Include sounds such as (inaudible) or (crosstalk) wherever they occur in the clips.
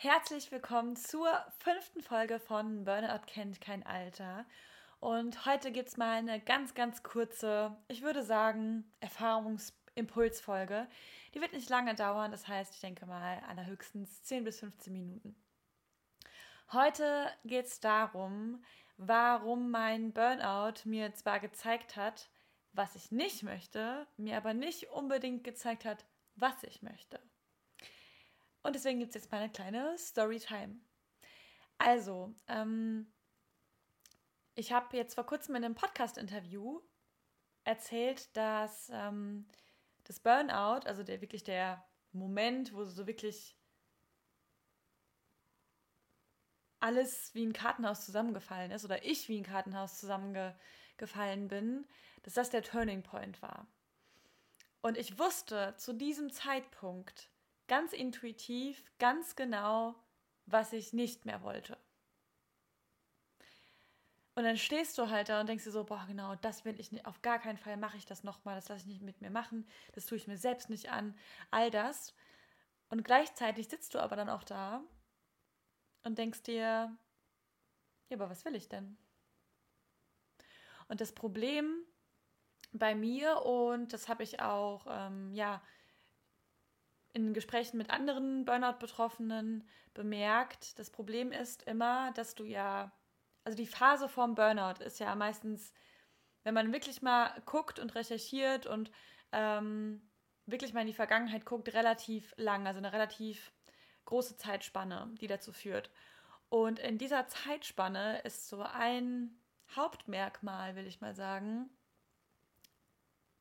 Herzlich willkommen zur fünften Folge von Burnout kennt kein Alter. Und heute gibt es mal eine ganz, ganz kurze, ich würde sagen, Erfahrungsimpulsfolge. Die wird nicht lange dauern, das heißt, ich denke mal allerhöchstens 10 bis 15 Minuten. Heute geht es darum, warum mein Burnout mir zwar gezeigt hat, was ich nicht möchte, mir aber nicht unbedingt gezeigt hat, was ich möchte. Und deswegen gibt es jetzt mal eine kleine Storytime. Also, ähm, ich habe jetzt vor kurzem in einem Podcast-Interview erzählt, dass ähm, das Burnout, also der wirklich der Moment, wo so wirklich alles wie ein Kartenhaus zusammengefallen ist oder ich wie ein Kartenhaus zusammengefallen bin, dass das der Turning Point war. Und ich wusste zu diesem Zeitpunkt ganz intuitiv, ganz genau, was ich nicht mehr wollte. Und dann stehst du halt da und denkst dir so, boah, genau, das will ich nicht, auf gar keinen Fall mache ich das nochmal, das lasse ich nicht mit mir machen, das tue ich mir selbst nicht an, all das. Und gleichzeitig sitzt du aber dann auch da und denkst dir, ja, aber was will ich denn? Und das Problem bei mir, und das habe ich auch, ähm, ja, in Gesprächen mit anderen Burnout-Betroffenen bemerkt, das Problem ist immer, dass du ja also die Phase vorm Burnout ist ja meistens, wenn man wirklich mal guckt und recherchiert und ähm, wirklich mal in die Vergangenheit guckt, relativ lang, also eine relativ große Zeitspanne, die dazu führt. Und in dieser Zeitspanne ist so ein Hauptmerkmal, will ich mal sagen,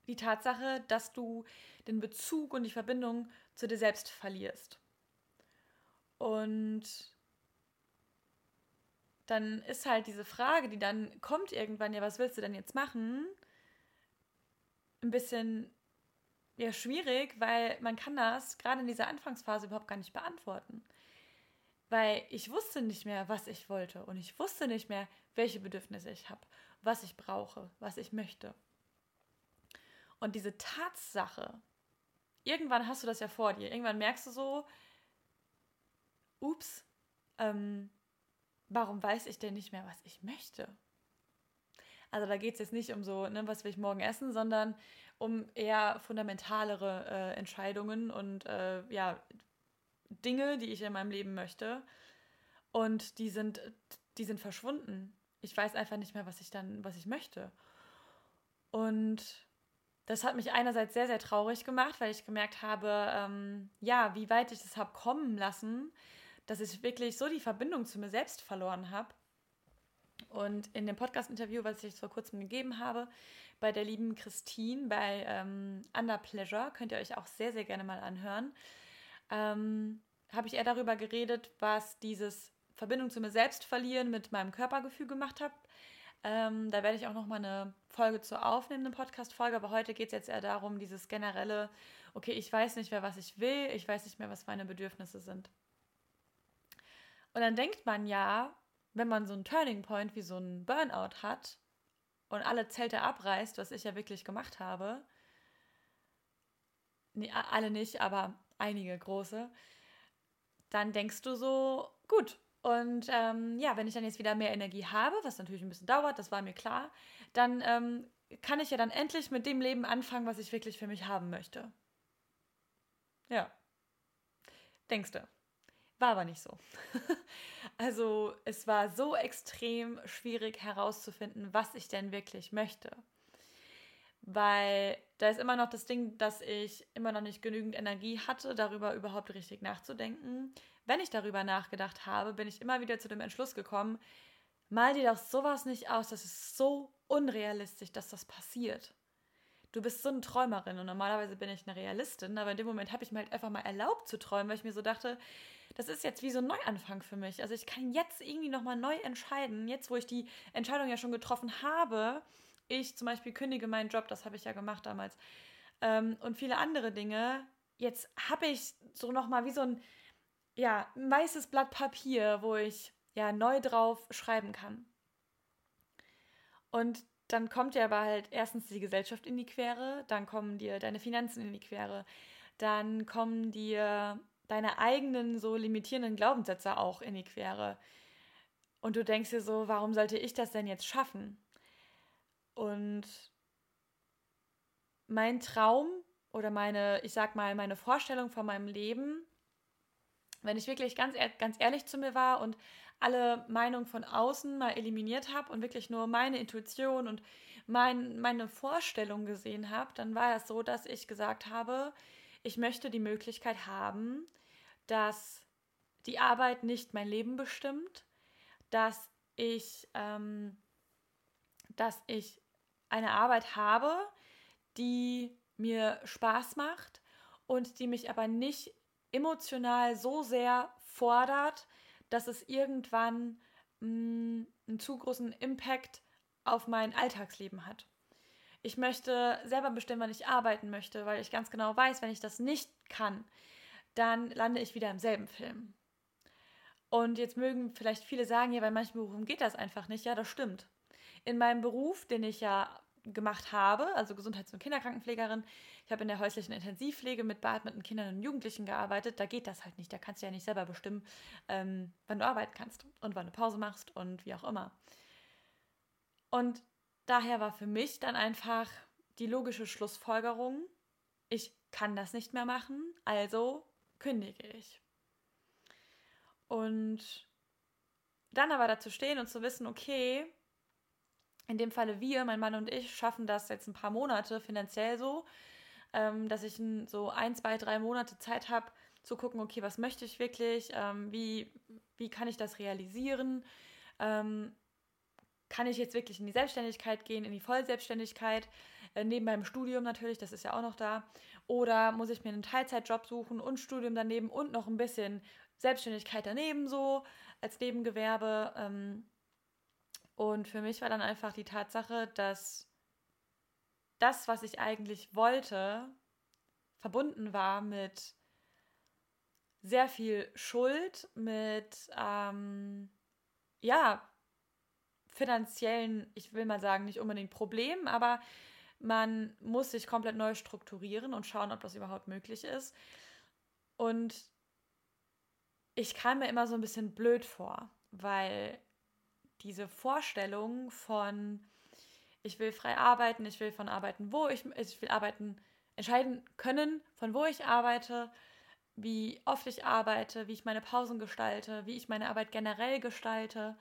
die Tatsache, dass du den Bezug und die Verbindung zu dir selbst verlierst. Und dann ist halt diese Frage, die dann kommt irgendwann, ja, was willst du denn jetzt machen? Ein bisschen ja schwierig, weil man kann das gerade in dieser Anfangsphase überhaupt gar nicht beantworten. Weil ich wusste nicht mehr, was ich wollte und ich wusste nicht mehr, welche Bedürfnisse ich habe, was ich brauche, was ich möchte. Und diese Tatsache, irgendwann hast du das ja vor dir, irgendwann merkst du so, ups, ähm, warum weiß ich denn nicht mehr, was ich möchte? Also da geht es jetzt nicht um so, ne, was will ich morgen essen, sondern um eher fundamentalere äh, Entscheidungen und äh, ja, Dinge, die ich in meinem Leben möchte. Und die sind, die sind verschwunden. Ich weiß einfach nicht mehr, was ich dann, was ich möchte. Und das hat mich einerseits sehr, sehr traurig gemacht, weil ich gemerkt habe, ähm, ja, wie weit ich das habe kommen lassen, dass ich wirklich so die Verbindung zu mir selbst verloren habe. Und in dem Podcast-Interview, was ich vor kurzem gegeben habe, bei der lieben Christine bei ähm, Under Pleasure, könnt ihr euch auch sehr, sehr gerne mal anhören, ähm, habe ich eher darüber geredet, was dieses Verbindung zu mir selbst verlieren mit meinem Körpergefühl gemacht hat. Ähm, da werde ich auch noch mal eine Folge zu aufnehmen, eine Podcast-Folge, aber heute geht es jetzt eher darum, dieses generelle, okay, ich weiß nicht mehr, was ich will, ich weiß nicht mehr, was meine Bedürfnisse sind. Und dann denkt man ja, wenn man so einen Turning Point wie so einen Burnout hat und alle Zelte abreißt, was ich ja wirklich gemacht habe, nee, alle nicht, aber einige große, dann denkst du so, gut. Und ähm, ja, wenn ich dann jetzt wieder mehr Energie habe, was natürlich ein bisschen dauert, das war mir klar, dann ähm, kann ich ja dann endlich mit dem Leben anfangen, was ich wirklich für mich haben möchte. Ja. Denkst du? War aber nicht so. (laughs) also es war so extrem schwierig herauszufinden, was ich denn wirklich möchte. Weil da ist immer noch das Ding, dass ich immer noch nicht genügend Energie hatte, darüber überhaupt richtig nachzudenken. Wenn ich darüber nachgedacht habe, bin ich immer wieder zu dem Entschluss gekommen, mal dir doch sowas nicht aus, das ist so unrealistisch, dass das passiert du bist so eine Träumerin und normalerweise bin ich eine Realistin, aber in dem Moment habe ich mir halt einfach mal erlaubt zu träumen, weil ich mir so dachte, das ist jetzt wie so ein Neuanfang für mich. Also ich kann jetzt irgendwie nochmal neu entscheiden, jetzt wo ich die Entscheidung ja schon getroffen habe. Ich zum Beispiel kündige meinen Job, das habe ich ja gemacht damals. Ähm, und viele andere Dinge. Jetzt habe ich so nochmal wie so ein, ja, ein weißes Blatt Papier, wo ich ja neu drauf schreiben kann. Und dann kommt dir aber halt erstens die Gesellschaft in die Quere, dann kommen dir deine Finanzen in die Quere, dann kommen dir deine eigenen so limitierenden Glaubenssätze auch in die Quere. Und du denkst dir so, warum sollte ich das denn jetzt schaffen? Und mein Traum oder meine, ich sag mal, meine Vorstellung von meinem Leben, wenn ich wirklich ganz, ganz ehrlich zu mir war und alle Meinungen von außen mal eliminiert habe und wirklich nur meine Intuition und mein, meine Vorstellung gesehen habe, dann war es so, dass ich gesagt habe, ich möchte die Möglichkeit haben, dass die Arbeit nicht mein Leben bestimmt, dass ich, ähm, dass ich eine Arbeit habe, die mir Spaß macht und die mich aber nicht emotional so sehr fordert, dass es irgendwann mh, mm, einen zu großen Impact auf mein Alltagsleben hat. Ich möchte selber bestimmen, wann ich arbeiten möchte, weil ich ganz genau weiß, wenn ich das nicht kann, dann lande ich wieder im selben Film. Und jetzt mögen vielleicht viele sagen, ja, bei manchen Berufen geht das einfach nicht. Ja, das stimmt. In meinem Beruf, den ich ja gemacht habe, also Gesundheits- und Kinderkrankenpflegerin, ich habe in der häuslichen Intensivpflege mit beatmeten Kindern und Jugendlichen gearbeitet, da geht das halt nicht. Da kannst du ja nicht selber bestimmen, ähm, wann du arbeiten kannst und wann du Pause machst und wie auch immer. Und daher war für mich dann einfach die logische Schlussfolgerung, ich kann das nicht mehr machen, also kündige ich. Und dann aber dazu stehen und zu wissen, okay, in dem Falle wir, mein Mann und ich, schaffen das jetzt ein paar Monate finanziell so, ähm, dass ich so ein, zwei, drei Monate Zeit habe, zu gucken, okay, was möchte ich wirklich, ähm, wie, wie kann ich das realisieren, ähm, kann ich jetzt wirklich in die Selbstständigkeit gehen, in die Vollselbstständigkeit, äh, neben meinem Studium natürlich, das ist ja auch noch da, oder muss ich mir einen Teilzeitjob suchen und Studium daneben und noch ein bisschen Selbstständigkeit daneben so als Nebengewerbe. Und für mich war dann einfach die Tatsache, dass das, was ich eigentlich wollte, verbunden war mit sehr viel Schuld, mit ähm, ja finanziellen, ich will mal sagen, nicht unbedingt Problemen, aber man muss sich komplett neu strukturieren und schauen, ob das überhaupt möglich ist. Und ich kam mir immer so ein bisschen blöd vor, weil diese Vorstellung von, ich will frei arbeiten, ich will von arbeiten, wo ich, ich will arbeiten, entscheiden können, von wo ich arbeite, wie oft ich arbeite, wie ich meine Pausen gestalte, wie ich meine Arbeit generell gestalte.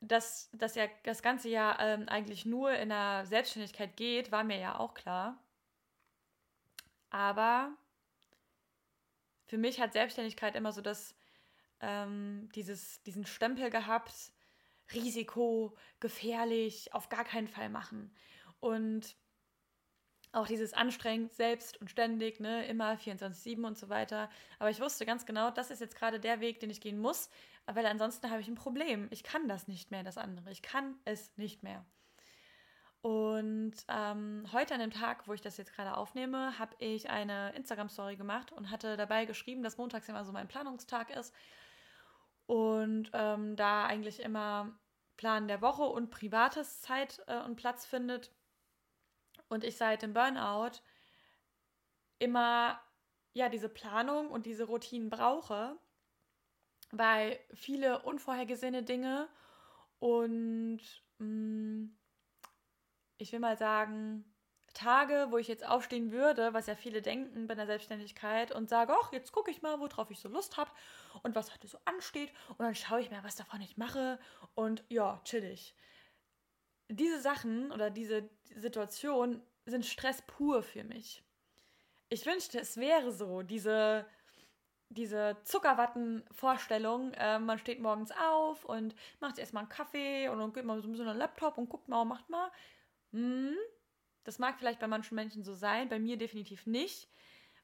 Dass das ja das ganze Jahr ähm, eigentlich nur in der Selbstständigkeit geht, war mir ja auch klar. Aber für mich hat Selbstständigkeit immer so das, ähm, dieses, diesen Stempel gehabt, Risiko, gefährlich, auf gar keinen Fall machen. Und auch dieses anstrengend, selbst und ständig, ne, immer 24-7 und so weiter. Aber ich wusste ganz genau, das ist jetzt gerade der Weg, den ich gehen muss, weil ansonsten habe ich ein Problem. Ich kann das nicht mehr, das andere. Ich kann es nicht mehr. Und ähm, heute an dem Tag, wo ich das jetzt gerade aufnehme, habe ich eine Instagram-Story gemacht und hatte dabei geschrieben, dass montags immer so mein Planungstag ist. Und ähm, da eigentlich immer Plan der Woche und privates Zeit äh, und Platz findet. Und ich seit dem Burnout immer ja diese Planung und diese Routinen brauche, weil viele unvorhergesehene Dinge und mh, mm, ich will mal sagen, Tage, wo ich jetzt aufstehen würde, was ja viele denken bei der Selbstständigkeit und sage, ach, jetzt gucke ich mal, worauf ich so Lust habe und was heute so ansteht und dann schaue ich mir, was davon ich mache und ja, chillig. Diese Sachen oder diese Situation sind Stress pur für mich. Ich wünschte, es wäre so, diese, diese Zuckerwatten-Vorstellung. Äh, man steht morgens auf und macht erstmal einen Kaffee und dann geht man so ein bisschen an den Laptop und guckt mal und macht mal. Hm, das mag vielleicht bei manchen Menschen so sein, bei mir definitiv nicht,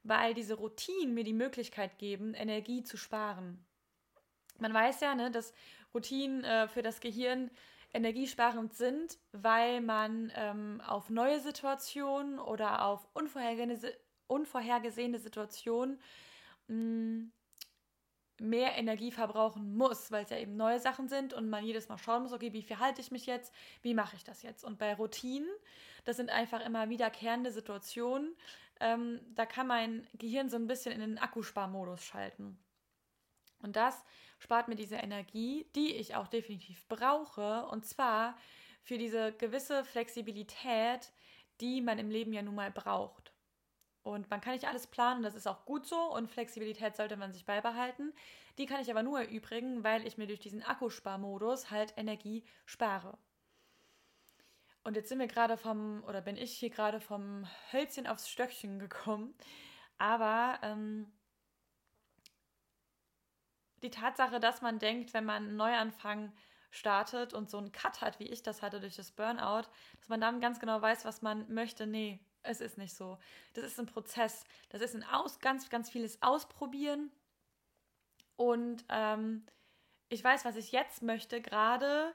weil diese Routinen mir die Möglichkeit geben, Energie zu sparen. Man weiß ja, ne, dass Routinen äh, für das Gehirn energiesparend sind, weil man ähm, auf neue Situationen oder auf unvorhergesehene, unvorhergesehene Situationen mh, hm, mehr Energie verbrauchen muss, weil es ja eben neue Sachen sind und man jedes Mal schauen muss, okay, wie verhalte ich mich jetzt, wie mache ich das jetzt? Und bei Routinen, das sind einfach immer wiederkehrende Situationen, ähm, da kann mein Gehirn so ein bisschen in den Akkusparmodus schalten. Und das spart mir diese Energie, die ich auch definitiv brauche, und zwar für diese gewisse Flexibilität, die man im Leben ja nun mal braucht. Und man kann nicht alles planen, das ist auch gut so und Flexibilität sollte man sich beibehalten. Die kann ich aber nur erübrigen, weil ich mir durch diesen Akkusparmodus halt Energie spare. Und jetzt sind wir gerade vom, oder bin ich hier gerade vom Hölzchen aufs Stöckchen gekommen. Aber ähm, die Tatsache, dass man denkt, wenn man einen Neuanfang startet und so einen Cut hat, wie ich das hatte durch das Burnout, dass man dann ganz genau weiß, was man möchte. Nee, es ist nicht so. Das ist ein Prozess. Das ist ein Aus, ganz, ganz vieles Ausprobieren. Und ähm, ich weiß, was ich jetzt möchte gerade,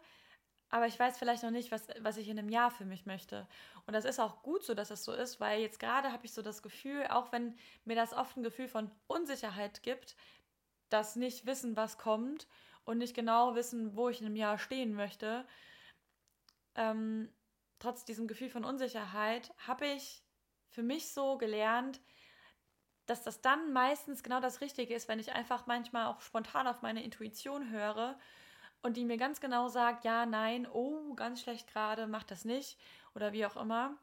aber ich weiß vielleicht noch nicht, was, was ich in einem Jahr für mich möchte. Und das ist auch gut so, dass es so ist, weil jetzt gerade habe ich so das Gefühl, auch wenn mir das oft ein Gefühl von Unsicherheit gibt, das nicht wissen, was kommt und nicht genau wissen, wo ich in einem Jahr stehen möchte, ähm, trotz diesem Gefühl von Unsicherheit habe ich für mich so gelernt, dass das dann meistens genau das Richtige ist, wenn ich einfach manchmal auch spontan auf meine Intuition höre und die mir ganz genau sagt, ja, nein, oh, ganz schlecht gerade, mach das nicht oder wie auch immer.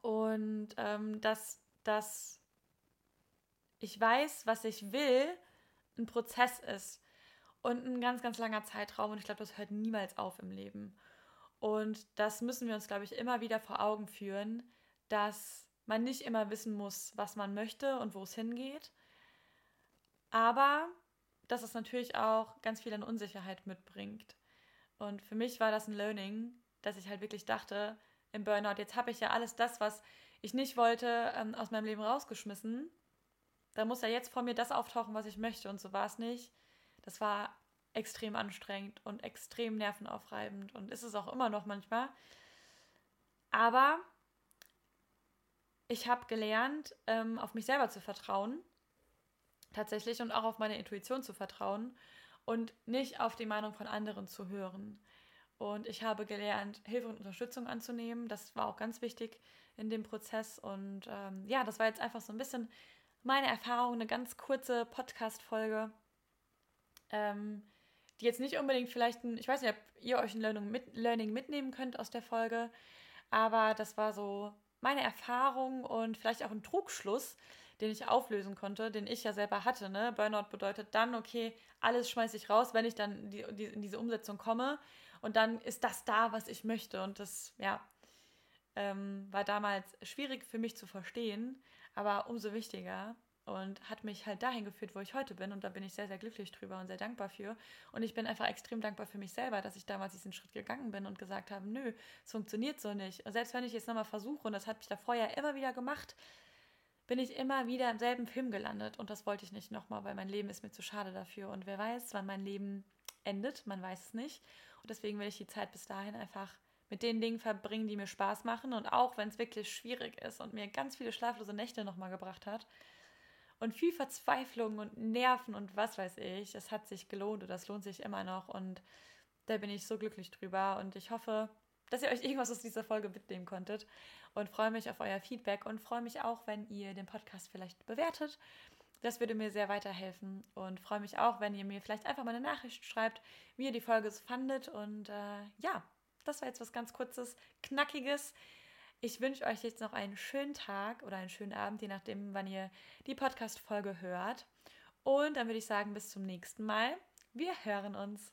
Und ähm, dass, dass ich weiß, was ich will, ein Prozess ist und ein ganz, ganz langer Zeitraum und ich glaube, das hört niemals auf im Leben. Und das müssen wir uns, glaube ich, immer wieder vor Augen führen, dass man nicht immer wissen muss, was man möchte und wo es hingeht. Aber dass es natürlich auch ganz viel an Unsicherheit mitbringt. Und für mich war das ein Learning, dass ich halt wirklich dachte, im Burnout, jetzt habe ich ja alles das, was ich nicht wollte, ähm, aus meinem Leben rausgeschmissen. Da muss ja jetzt vor mir das auftauchen, was ich möchte. Und so war es nicht. Das war extrem anstrengend und extrem nervenaufreibend und ist es auch immer noch manchmal. Aber ich habe gelernt, ähm, auf mich selber zu vertrauen, tatsächlich, und auch auf meine Intuition zu vertrauen und nicht auf die Meinung von anderen zu hören. Und ich habe gelernt, Hilfe und Unterstützung anzunehmen. Das war auch ganz wichtig in dem Prozess. Und ähm, ja, das war jetzt einfach so ein bisschen meine Erfahrung, eine ganz kurze Podcast-Folge. Ähm, die jetzt nicht unbedingt vielleicht ein, ich weiß nicht, ob ihr euch ein Learning, mit, Learning mitnehmen könnt aus der Folge, aber das war so meine Erfahrung und vielleicht auch ein Trugschluss, den ich auflösen konnte, den ich ja selber hatte. Ne? Burnout bedeutet dann, okay, alles schmeiße ich raus, wenn ich dann die, die, in diese Umsetzung komme und dann ist das da, was ich möchte und das, ja, ähm, war damals schwierig für mich zu verstehen, aber umso wichtiger, und hat mich halt dahin geführt, wo ich heute bin. Und da bin ich sehr, sehr glücklich drüber und sehr dankbar für. Und ich bin einfach extrem dankbar für mich selber, dass ich damals diesen Schritt gegangen bin und gesagt habe, nö, es funktioniert so nicht. Und selbst wenn ich jetzt nochmal versuche, und das hat mich davor ja immer wieder gemacht, bin ich immer wieder im selben Film gelandet. Und das wollte ich nicht nochmal, weil mein Leben ist mir zu schade dafür. Und wer weiß, wann mein Leben endet, man weiß es nicht. Und deswegen will ich die Zeit bis dahin einfach mit den Dingen verbringen, die mir Spaß machen. Und auch wenn es wirklich schwierig ist und mir ganz viele schlaflose Nächte nochmal gebracht hat, und viel Verzweiflung und Nerven und was weiß ich. Es hat sich gelohnt und das lohnt sich immer noch und da bin ich so glücklich drüber und ich hoffe, dass ihr euch irgendwas aus dieser Folge mitnehmen konntet und freue mich auf euer Feedback und freue mich auch, wenn ihr den Podcast vielleicht bewertet. Das würde mir sehr weiterhelfen und freue mich auch, wenn ihr mir vielleicht einfach mal eine Nachricht schreibt, wie ihr die Folge fandet und äh, ja, das war jetzt was ganz kurzes, knackiges. Ich wünsche euch jetzt noch einen schönen Tag oder einen schönen Abend, je nachdem, wann ihr die Podcast-Folge hört. Und dann würde ich sagen, bis zum nächsten Mal. Wir hören uns.